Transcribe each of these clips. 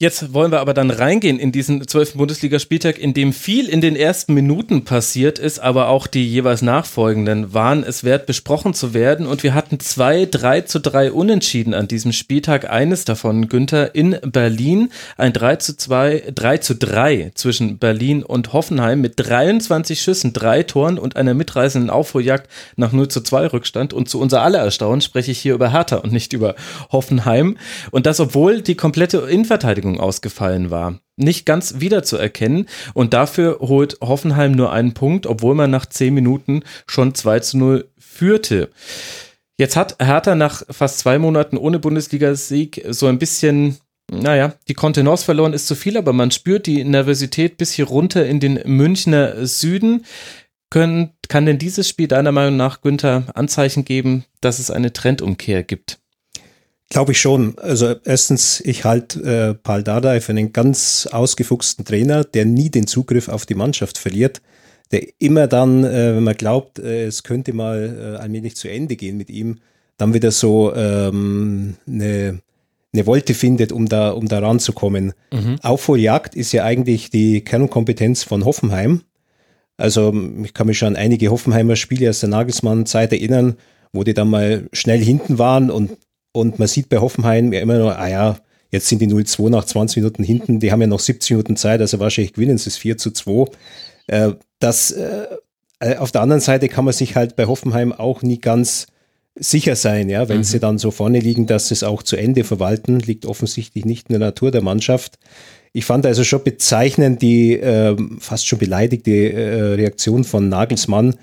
Jetzt wollen wir aber dann reingehen in diesen zwölften Bundesligaspieltag, in dem viel in den ersten Minuten passiert ist, aber auch die jeweils nachfolgenden waren es wert, besprochen zu werden. Und wir hatten zwei 3 zu 3 Unentschieden an diesem Spieltag. Eines davon, Günther, in Berlin. Ein 3 zu 2, 3 zu 3 zwischen Berlin und Hoffenheim mit 23 Schüssen, drei Toren und einer mitreißenden Aufholjagd nach 0 zu 2 Rückstand. Und zu unser aller Erstaunen spreche ich hier über Hertha und nicht über Hoffenheim. Und das, obwohl die komplette Innenverteidigung Verteidigung ausgefallen war. Nicht ganz wiederzuerkennen und dafür holt Hoffenheim nur einen Punkt, obwohl man nach zehn Minuten schon 2 zu 0 führte. Jetzt hat Hertha nach fast zwei Monaten ohne Bundesligasieg so ein bisschen naja, die Kontenance verloren ist zu viel, aber man spürt die Nervosität bis hier runter in den Münchner Süden. Können, kann denn dieses Spiel deiner Meinung nach, Günther, Anzeichen geben, dass es eine Trendumkehr gibt? Glaube ich schon. Also erstens, ich halte äh, Paul Dardai für einen ganz ausgefuchsten Trainer, der nie den Zugriff auf die Mannschaft verliert, der immer dann, äh, wenn man glaubt, äh, es könnte mal äh, allmählich zu Ende gehen mit ihm, dann wieder so ähm, eine, eine Wolte findet, um da, um da ranzukommen. Mhm. Aufholjagd ist ja eigentlich die Kernkompetenz von Hoffenheim. Also ich kann mich schon an einige Hoffenheimer Spiele aus der Nagelsmann-Zeit erinnern, wo die dann mal schnell hinten waren und und man sieht bei Hoffenheim ja immer nur, ah ja, jetzt sind die 0-2 nach 20 Minuten hinten, die haben ja noch 70 Minuten Zeit, also wahrscheinlich gewinnen sie es 4 zu 2. Äh, das, äh, äh, auf der anderen Seite kann man sich halt bei Hoffenheim auch nie ganz sicher sein, ja, wenn mhm. sie dann so vorne liegen, dass sie es auch zu Ende verwalten, liegt offensichtlich nicht in der Natur der Mannschaft. Ich fand also schon bezeichnend die äh, fast schon beleidigte äh, Reaktion von Nagelsmann,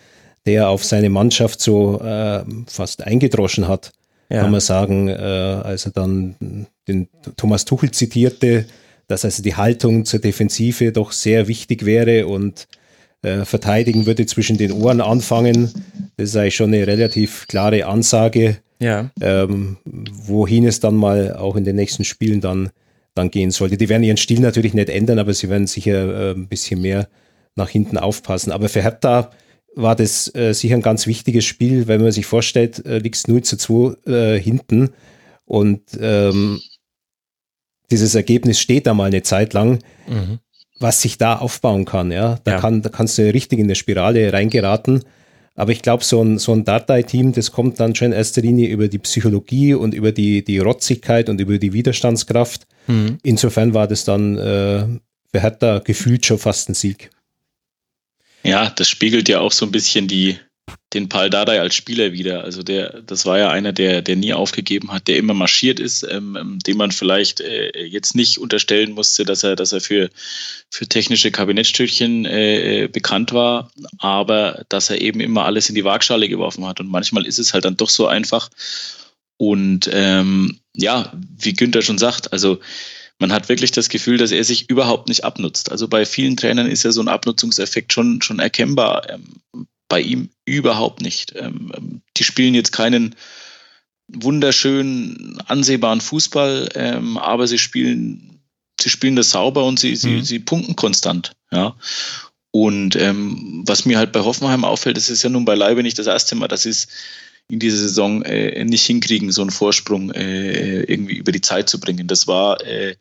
der auf seine Mannschaft so äh, fast eingedroschen hat ja. kann man sagen, äh, als er dann den Thomas Tuchel zitierte, dass also die Haltung zur Defensive doch sehr wichtig wäre und äh, verteidigen würde zwischen den Ohren anfangen. Das ist eigentlich schon eine relativ klare Ansage, ja. ähm, wohin es dann mal auch in den nächsten Spielen dann, dann gehen sollte. Die werden ihren Stil natürlich nicht ändern, aber sie werden sicher äh, ein bisschen mehr nach hinten aufpassen. Aber für Hertha war das äh, sicher ein ganz wichtiges Spiel, wenn man sich vorstellt, äh, liegt 0 zu 2 äh, hinten und ähm, dieses Ergebnis steht da mal eine Zeit lang, mhm. was sich da aufbauen kann, ja. Da, ja. Kann, da kannst du richtig in eine Spirale reingeraten. Aber ich glaube, so ein, so ein Datei-Team, das kommt dann schon in erster Linie über die Psychologie und über die, die Rotzigkeit und über die Widerstandskraft. Mhm. Insofern war das dann äh, für Hertha gefühlt schon fast ein Sieg. Ja, das spiegelt ja auch so ein bisschen die, den Paul Dardai als Spieler wieder. Also der, das war ja einer, der, der nie aufgegeben hat, der immer marschiert ist, ähm, ähm, dem man vielleicht äh, jetzt nicht unterstellen musste, dass er, dass er für, für technische Kabinettstückchen äh, äh, bekannt war, aber dass er eben immer alles in die Waagschale geworfen hat. Und manchmal ist es halt dann doch so einfach. Und ähm, ja, wie Günther schon sagt, also man hat wirklich das Gefühl, dass er sich überhaupt nicht abnutzt. Also bei vielen Trainern ist ja so ein Abnutzungseffekt schon, schon erkennbar. Ähm, bei ihm überhaupt nicht. Ähm, ähm die spielen jetzt keinen wunderschönen, ansehbaren Fußball, ähm, aber sie spielen, sie spielen das sauber und sie, mhm. sie, sie punkten konstant. Ja. Und ähm, was mir halt bei Hoffenheim auffällt, das ist ja nun beileibe nicht das erste Mal, das ist in dieser Saison äh, nicht hinkriegen, so einen Vorsprung äh, irgendwie über die Zeit zu bringen. Das war äh,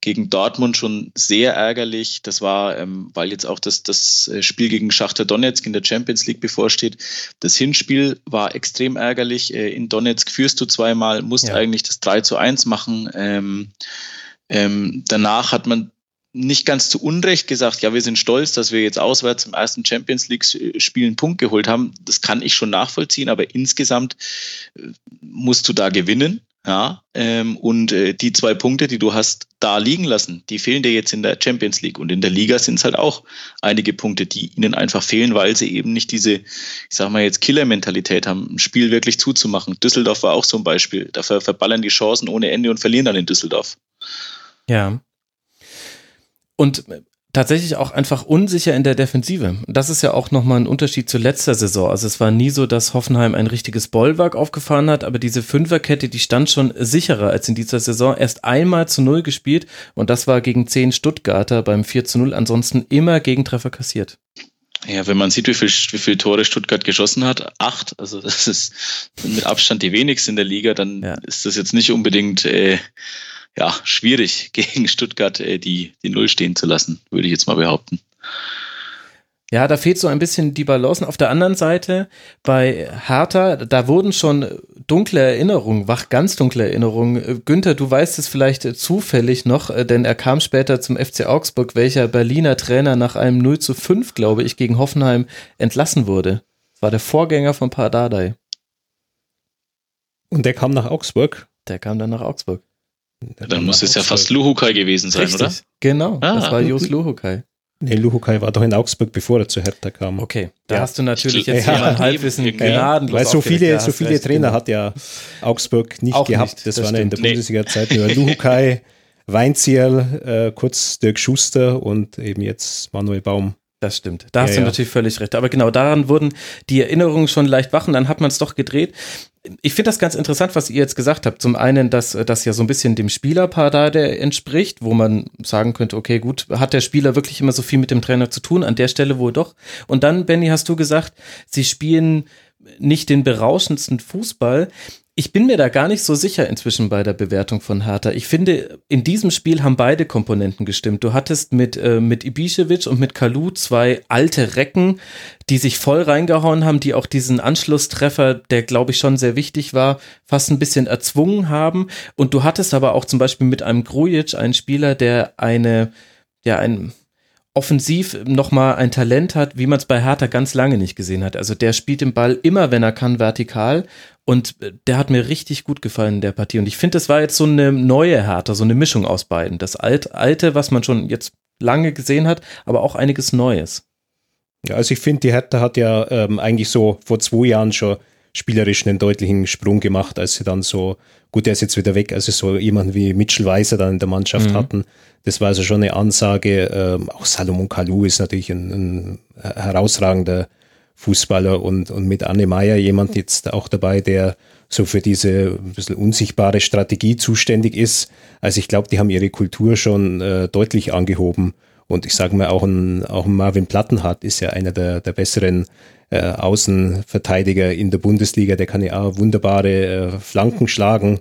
gegen Dortmund schon sehr ärgerlich. Das war, ähm, weil jetzt auch das, das äh, Spiel gegen Schachter Donetsk in der Champions League bevorsteht. Das Hinspiel war extrem ärgerlich. Äh, in Donetsk führst du zweimal, musst ja. eigentlich das 3 zu 1 machen. Ähm, Ähm, danach hat man nicht ganz zu Unrecht gesagt, ja, wir sind stolz, dass wir jetzt auswärts im ersten Champions League-Spiel einen Punkt geholt haben. Das kann ich schon nachvollziehen, aber insgesamt äh, musst du da gewinnen. Ja, ähm, und äh, die zwei Punkte, die du hast da liegen lassen, die fehlen dir jetzt in der Champions League. Und in der Liga sind es halt auch einige Punkte, die ihnen einfach fehlen, weil sie eben nicht diese, ich sag mal jetzt, Killer-Mentalität haben, ein Spiel wirklich zuzumachen. Düsseldorf war auch so ein Beispiel. Dafür verballern die Chancen ohne Ende und verlieren dann in Düsseldorf. Ja. Und tatsächlich auch einfach unsicher in der Defensive. Das ist ja auch nochmal ein Unterschied zu letzter Saison. Also es war nie so, dass Hoffenheim ein richtiges Bollwerk aufgefahren hat, aber diese Fünferkette, die stand schon sicherer als in dieser Saison. Erst einmal zu Null gespielt und das war gegen zehn Stuttgarter beim 4 zu 0. Ansonsten immer Gegentreffer kassiert. Ja, wenn man sieht, wie viel, wie viel Tore Stuttgart geschossen hat, acht, also das ist mit Abstand die wenigsten in der Liga, dann ja. ist das jetzt nicht unbedingt äh, ja, schwierig, gegen Stuttgart äh, die, die Null stehen zu lassen, würde ich jetzt mal behaupten. Ja, da fehlt so ein bisschen die Balance. Auf der anderen Seite, bei Hertha, da wurden schon dunkle Erinnerungen, wach, ganz dunkle Erinnerungen. Günther, du weißt es vielleicht zufällig noch, äh, denn er kam später zum FC Augsburg, welcher Berliner Trainer nach einem 0 zu 5, glaube ich, gegen Hoffenheim entlassen wurde. Das war der Vorgänger von Pardadei. Und der kam nach Augsburg? Der kam dann nach Augsburg. Dann muss es ja fast Luhukai gewesen sein, Richtig. oder? Genau, ah. das war Jos Luhukai. Nee, Luhukai war doch in Augsburg, bevor er zu Hertha kam. Okay, da ja. hast du natürlich jetzt ja, ein Halbwissen gnadenlos Weil so viele, so viele Trainer genau. hat ja Augsburg nicht Auch gehabt. Nicht, das, das waren ja in der nee. Bundesliga-Zeit nur Luhukai, Weinzierl, äh, kurz Dirk Schuster und eben jetzt Manuel Baum. Das stimmt. Da ja, hast du ja. natürlich völlig recht. Aber genau daran wurden die Erinnerungen schon leicht wach und dann hat man es doch gedreht. Ich finde das ganz interessant, was ihr jetzt gesagt habt. Zum einen, dass das ja so ein bisschen dem Spielerpaar da der entspricht, wo man sagen könnte, okay, gut, hat der Spieler wirklich immer so viel mit dem Trainer zu tun? An der Stelle wohl doch. Und dann, Benny, hast du gesagt, sie spielen nicht den berauschendsten Fußball. Ich bin mir da gar nicht so sicher inzwischen bei der Bewertung von Hertha. Ich finde, in diesem Spiel haben beide Komponenten gestimmt. Du hattest mit, äh, mit Ibišević und mit Kalu zwei alte Recken, die sich voll reingehauen haben, die auch diesen Anschlusstreffer, der glaube ich schon sehr wichtig war, fast ein bisschen erzwungen haben. Und du hattest aber auch zum Beispiel mit einem Grujic einen Spieler, der eine, ja, ein, offensiv nochmal ein Talent hat, wie man es bei Hertha ganz lange nicht gesehen hat. Also der spielt den Ball immer, wenn er kann, vertikal. Und äh, der hat mir richtig gut gefallen in der Partie. Und ich finde, das war jetzt so eine neue Hertha, so eine Mischung aus beiden. Das alte, was man schon jetzt lange gesehen hat, aber auch einiges Neues. Ja, also ich finde, die Hertha hat ja ähm, eigentlich so vor zwei Jahren schon spielerisch einen deutlichen Sprung gemacht, als sie dann so, gut, der ist jetzt wieder weg, als sie so jemanden wie Mitchell Weiser dann in der Mannschaft mhm. hatten. Das war also schon eine Ansage. Ähm, auch Salomon Kalou ist natürlich ein, ein herausragender Fußballer und, und mit Anne Meyer jemand jetzt auch dabei, der so für diese ein bisschen unsichtbare Strategie zuständig ist. Also ich glaube, die haben ihre Kultur schon äh, deutlich angehoben. Und ich sage mal, auch ein, auch ein Marvin Plattenhardt ist ja einer der, der besseren äh, Außenverteidiger in der Bundesliga. Der kann ja auch wunderbare äh, Flanken schlagen.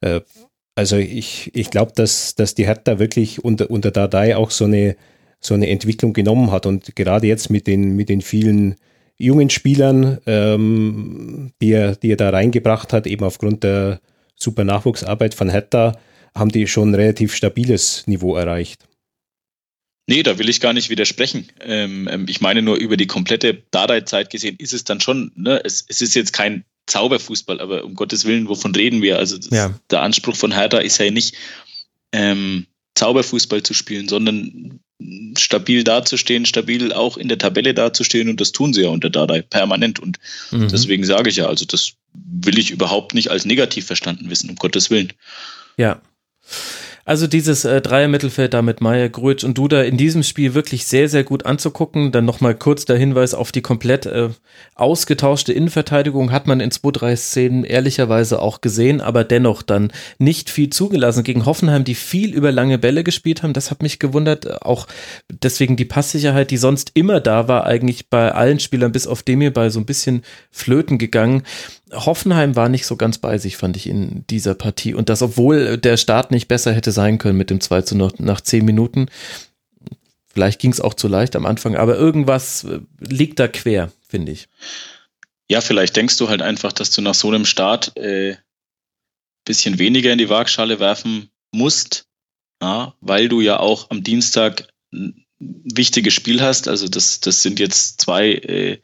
Äh, also ich, ich glaube, dass, dass die Hertha wirklich unter, unter Dardai auch so eine, so eine Entwicklung genommen hat. Und gerade jetzt mit den, mit den vielen jungen Spielern, ähm, die, er, die er da reingebracht hat, eben aufgrund der super Nachwuchsarbeit von Hertha, haben die schon ein relativ stabiles Niveau erreicht. Nee, da will ich gar nicht widersprechen. Ähm, ähm, ich meine nur über die komplette Dardai-Zeit gesehen ist es dann schon, ne, es, es ist jetzt kein Zauberfußball, aber um Gottes Willen, wovon reden wir? Also ja. der Anspruch von Hertha ist ja nicht ähm, Zauberfußball zu spielen, sondern stabil dazustehen, stabil auch in der Tabelle dazustehen und das tun sie ja unter Dardai permanent und mhm. deswegen sage ich ja, also das will ich überhaupt nicht als negativ verstanden wissen, um Gottes Willen. Ja. Also dieses äh, Dreier-Mittelfeld da mit Meier, Gruitsch und Duda in diesem Spiel wirklich sehr, sehr gut anzugucken. Dann nochmal kurz der Hinweis auf die komplett äh, ausgetauschte Innenverteidigung hat man in zwei, drei Szenen ehrlicherweise auch gesehen, aber dennoch dann nicht viel zugelassen gegen Hoffenheim, die viel über lange Bälle gespielt haben. Das hat mich gewundert. Auch deswegen die Passsicherheit, die sonst immer da war, eigentlich bei allen Spielern bis auf Demir bei so ein bisschen flöten gegangen. Hoffenheim war nicht so ganz bei sich, fand ich in dieser Partie. Und das, obwohl der Start nicht besser hätte sein können mit dem 2 zu 0 nach 10 Minuten. Vielleicht ging es auch zu leicht am Anfang, aber irgendwas äh, liegt da quer, finde ich. Ja, vielleicht denkst du halt einfach, dass du nach so einem Start äh, bisschen weniger in die Waagschale werfen musst, ja, weil du ja auch am Dienstag ein wichtiges Spiel hast. Also das, das sind jetzt zwei äh,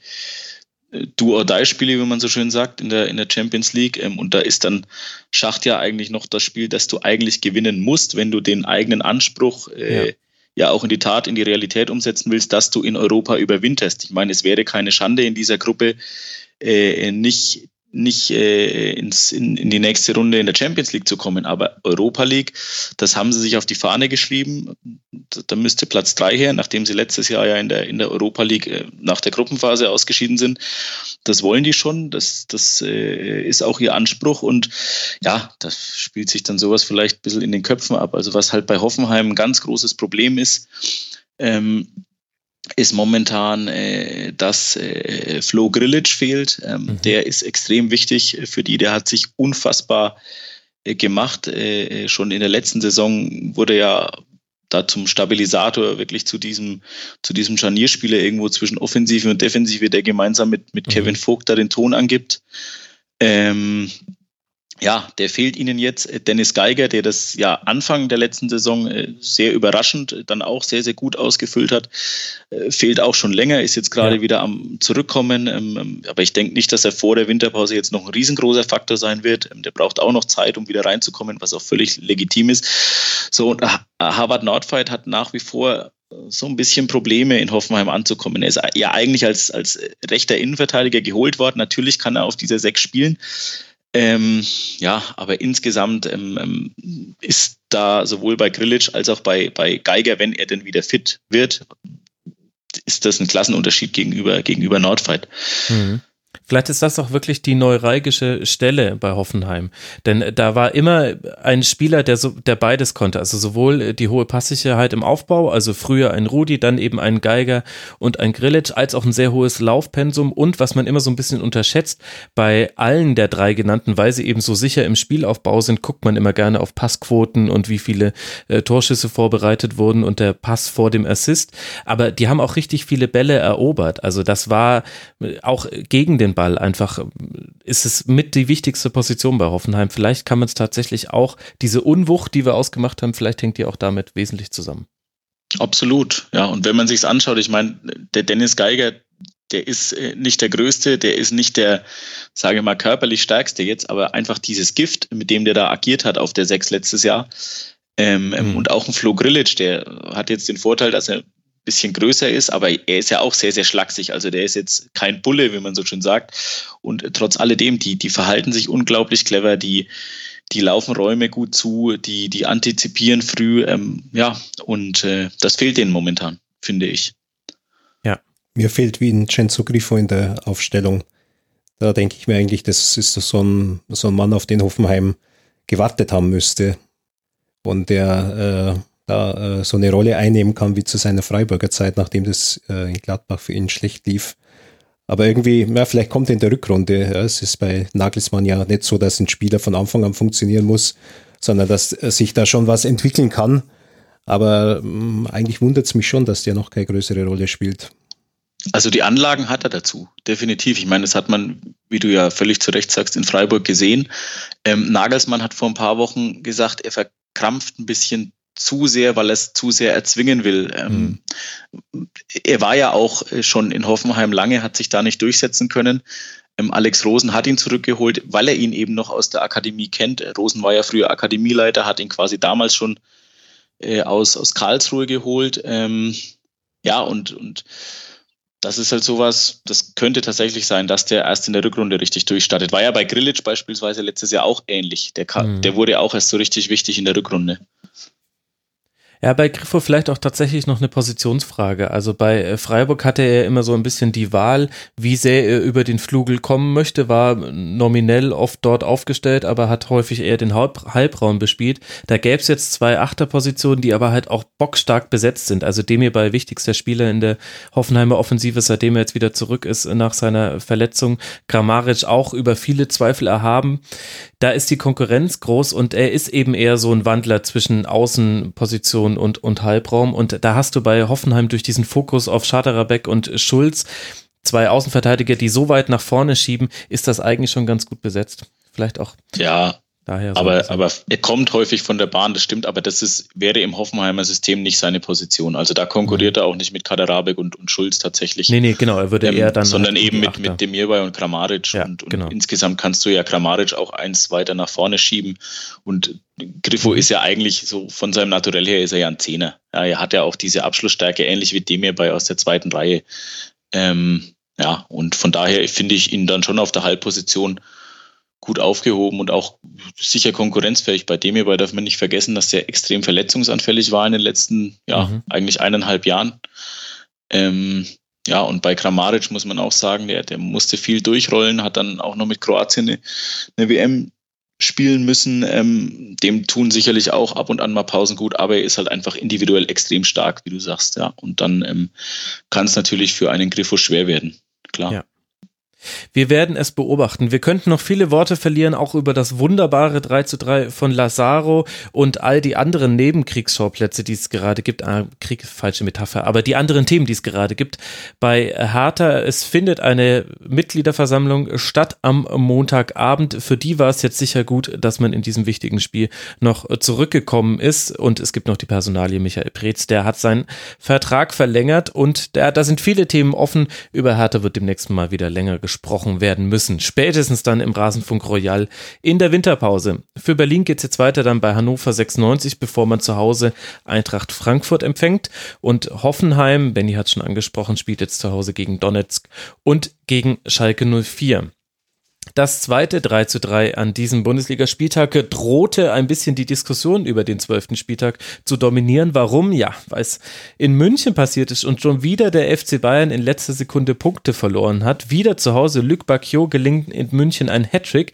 Do-or-Die-Spiele, wie man so schön sagt, in der, in der Champions League. Ähm, und da ist dann Schacht ja eigentlich noch das Spiel, das du eigentlich gewinnen musst, wenn du den eigenen Anspruch äh, ja. ja. auch in die Tat, in die Realität umsetzen willst, dass du in Europa überwinterst. Ich meine, es wäre keine Schande in dieser Gruppe äh, nicht nicht äh, ins, in, in die nächste Runde in der Champions League zu kommen. Aber Europa League, das haben sie sich auf die Fahne geschrieben. Da müsste Platz drei her, nachdem sie letztes Jahr ja in der, in der Europa League äh, nach der Gruppenphase ausgeschieden sind. Das wollen die schon. Das, das äh, ist auch ihr Anspruch. Und ja, das spielt sich dann sowas vielleicht ein bisschen in den Köpfen ab. Also was halt bei Hoffenheim ein ganz großes Problem ist, ähm, ist momentan, äh, dass äh, Flo Grillitsch fehlt. Ähm, mhm. Der ist extrem wichtig für die. Der hat sich unfassbar äh, gemacht. Äh, schon in der letzten Saison wurde ja da zum Stabilisator wirklich zu diesem, zu diesem Scharnierspieler irgendwo zwischen Offensive und Defensive, der gemeinsam mit, mit mhm. Kevin Vogt da den Ton angibt. Ähm, ja, der fehlt ihnen jetzt. Dennis Geiger, der das ja Anfang der letzten Saison äh, sehr überraschend dann auch sehr, sehr gut ausgefüllt hat, äh, fehlt auch schon länger, ist jetzt gerade ja. wieder am Zurückkommen. Ähm, ähm, aber ich denke nicht, dass er vor der Winterpause jetzt noch ein riesengroßer Faktor sein wird. Ähm, der braucht auch noch Zeit, um wieder reinzukommen, was auch völlig legitim ist. So, und Harvard Nordfight hat nach wie vor so ein bisschen Probleme in Hoffenheim anzukommen. Er ist ja eigentlich als, als rechter Innenverteidiger geholt worden. Natürlich kann er auf dieser Sechs spielen. Ähm, ja, aber insgesamt ähm, ähm, ist da sowohl bei Grillitsch als auch bei, bei Geiger, wenn er denn wieder fit wird, ist das ein Klassenunterschied gegenüber, gegenüber Nordfight. Mhm. Vielleicht ist das auch wirklich die neuralgische Stelle bei Hoffenheim. Denn da war immer ein Spieler, der, so, der beides konnte. Also sowohl die hohe Passsicherheit im Aufbau, also früher ein Rudi, dann eben ein Geiger und ein Grillitsch, als auch ein sehr hohes Laufpensum und was man immer so ein bisschen unterschätzt, bei allen der drei genannten, weil sie eben so sicher im Spielaufbau sind, guckt man immer gerne auf Passquoten und wie viele äh, Torschüsse vorbereitet wurden und der Pass vor dem Assist. Aber die haben auch richtig viele Bälle erobert. Also das war auch gegen den Ball einfach ist es mit die wichtigste Position bei Hoffenheim. Vielleicht kann man es tatsächlich auch, diese Unwucht, die wir ausgemacht haben, vielleicht hängt die auch damit wesentlich zusammen. Absolut, ja. Und wenn man sich anschaut, ich meine, der Dennis Geiger, der ist äh, nicht der Größte, der ist nicht der, sage ich mal, körperlich Stärkste jetzt, aber einfach dieses Gift, mit dem der da agiert hat auf der Sechs letztes Jahr. Ähm, mhm. Und auch ein Flo Grillitsch, der hat jetzt den Vorteil, dass er bisschen größer ist, aber er ist ja auch sehr, sehr schlaksig. Also der ist jetzt kein Bulle, wie man so schön sagt. Und trotz alledem, die, die verhalten sich unglaublich clever, die, die laufen Räume gut zu, die, die antizipieren früh. Ähm, ja, und äh, das fehlt denen momentan, finde ich. Ja. Mir fehlt wie ein Cenzo Grifo in der Aufstellung. Da denke ich mir eigentlich, das ist so ein, so ein Mann, auf den Hoffenheim gewartet haben müsste. Und der äh, da äh, so eine Rolle einnehmen kann wie zu seiner Freiburger Zeit, nachdem das äh, in Gladbach für ihn schlecht lief. Aber irgendwie, ja, vielleicht kommt er in der Rückrunde. Ja, es ist bei Nagelsmann ja nicht so, dass ein Spieler von Anfang an funktionieren muss, sondern dass sich da schon was entwickeln kann. Aber mh, eigentlich wundert es mich schon, dass der noch keine größere Rolle spielt. Also die Anlagen hat er dazu, definitiv. Ich meine, das hat man, wie du ja völlig zu Recht sagst, in Freiburg gesehen. Ähm, Nagelsmann hat vor ein paar Wochen gesagt, er verkrampft ein bisschen zu sehr, weil er es zu sehr erzwingen will. Ähm, mhm. Er war ja auch äh, schon in Hoffenheim lange, hat sich da nicht durchsetzen können. Ähm, Alex Rosen hat ihn zurückgeholt, weil er ihn eben noch aus der Akademie kennt. Rosen war ja früher Akademieleiter, hat ihn quasi damals schon äh, aus, aus Karlsruhe geholt. Ähm, ja, und, und das ist halt sowas, das könnte tatsächlich sein, dass der erst in der Rückrunde richtig durchstartet. War ja bei Grillitsch beispielsweise letztes Jahr auch ähnlich. Der, mhm. der wurde auch erst so richtig wichtig in der Rückrunde. Ja, bei Griffo vielleicht auch tatsächlich noch eine Positionsfrage. Also bei äh, Freiburg hatte er immer so ein bisschen die Wahl, wie sehr er über den Flugel kommen möchte, war nominell oft dort aufgestellt, aber hat häufig eher den Halb Halbraum bespielt. Da gäbe es jetzt zwei Achterpositionen, die aber halt auch bockstark besetzt sind. Also dem hierbei wichtigster Spieler in der Hoffenheimer Offensive, seitdem er jetzt wieder zurück ist nach seiner Verletzung. Kramaric auch über viele Zweifel erhaben. Da ist die Konkurrenz groß und er ist eben eher so ein Wandler zwischen Außenpositionen Position und, und Halbraum. Und da hast du bei Hoffenheim durch diesen Fokus auf Schaderabek und Schulz zwei Außenverteidiger, die so weit nach vorne schieben, ist das eigentlich schon ganz gut besetzt. Vielleicht auch. Ja, Daher so aber, aber er kommt häufig von der Bahn, das stimmt, aber das ist, wäre im Hoffenheimer System nicht seine Position. Also da konkurriert mhm. er auch nicht mit Kaderabek und, und Schulz tatsächlich. Nee, nee, genau, er würde ähm, eher dann. Sondern eben mit, mit Demirbay und Kramaric. Ja, und, und genau. insgesamt kannst du ja Kramaric auch eins weiter nach vorne schieben. Und Griffo mhm. ist ja eigentlich so von seinem Naturell her ist er ja ein Zehner. Ja, er hat ja auch diese Abschlussstärke, ähnlich wie Demirbay aus der zweiten Reihe. Ähm, ja, und von daher finde ich ihn dann schon auf der Halbposition gut aufgehoben und auch sicher konkurrenzfähig. Bei dem hierbei darf man nicht vergessen, dass der extrem verletzungsanfällig war in den letzten, ja, mhm. eigentlich eineinhalb Jahren. Ähm, ja, und bei Kramaric muss man auch sagen, der, der musste viel durchrollen, hat dann auch noch mit Kroatien eine, eine WM spielen müssen. Ähm, dem tun sicherlich auch ab und an mal Pausen gut, aber er ist halt einfach individuell extrem stark, wie du sagst, ja. Und dann ähm, kann es natürlich für einen Griffo schwer werden, klar. Ja. Wir werden es beobachten. Wir könnten noch viele Worte verlieren, auch über das wunderbare 3 zu 3 von Lazaro und all die anderen Nebenkriegsschauplätze, die es gerade gibt. Ah, Krieg, falsche Metapher, aber die anderen Themen, die es gerade gibt. Bei Hertha, es findet eine Mitgliederversammlung statt am Montagabend. Für die war es jetzt sicher gut, dass man in diesem wichtigen Spiel noch zurückgekommen ist. Und es gibt noch die Personalie Michael Preetz, der hat seinen Vertrag verlängert und der, da sind viele Themen offen. Über Hertha wird demnächst mal wieder länger gesprochen werden müssen. Spätestens dann im Rasenfunk Royal in der Winterpause. Für Berlin geht es jetzt weiter dann bei Hannover 96, bevor man zu Hause Eintracht Frankfurt empfängt. Und Hoffenheim, Benny hat schon angesprochen, spielt jetzt zu Hause gegen Donetsk und gegen Schalke 04. Das zweite 3 zu 3 an diesem Bundesligaspieltag drohte ein bisschen die Diskussion über den zwölften Spieltag zu dominieren. Warum? Ja, weil es in München passiert ist und schon wieder der FC Bayern in letzter Sekunde Punkte verloren hat. Wieder zu Hause Luc Bacchio gelingt in München ein Hattrick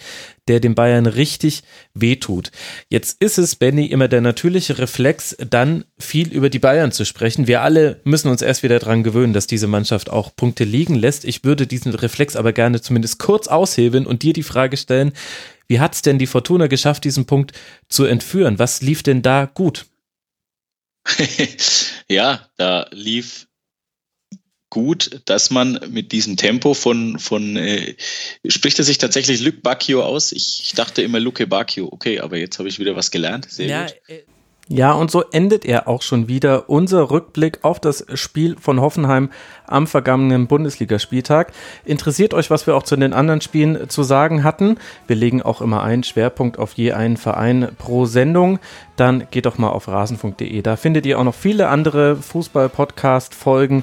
der den Bayern richtig wehtut. Jetzt ist es, Benny, immer der natürliche Reflex, dann viel über die Bayern zu sprechen. Wir alle müssen uns erst wieder daran gewöhnen, dass diese Mannschaft auch Punkte liegen lässt. Ich würde diesen Reflex aber gerne zumindest kurz aushebeln und dir die Frage stellen, wie hat es denn die Fortuna geschafft, diesen Punkt zu entführen? Was lief denn da gut? ja, da lief gut, dass man mit diesem Tempo von, von äh, spricht er sich tatsächlich Luc Bacchio aus? Ich, ich dachte immer Luke Bacchio. Okay, aber jetzt habe ich wieder was gelernt. Sehr ja, gut. Äh ja, und so endet er auch schon wieder unser Rückblick auf das Spiel von Hoffenheim am vergangenen Bundesligaspieltag. Interessiert euch, was wir auch zu den anderen Spielen zu sagen hatten? Wir legen auch immer einen Schwerpunkt auf je einen Verein pro Sendung. Dann geht doch mal auf rasen.de. Da findet ihr auch noch viele andere Fußball-Podcast-Folgen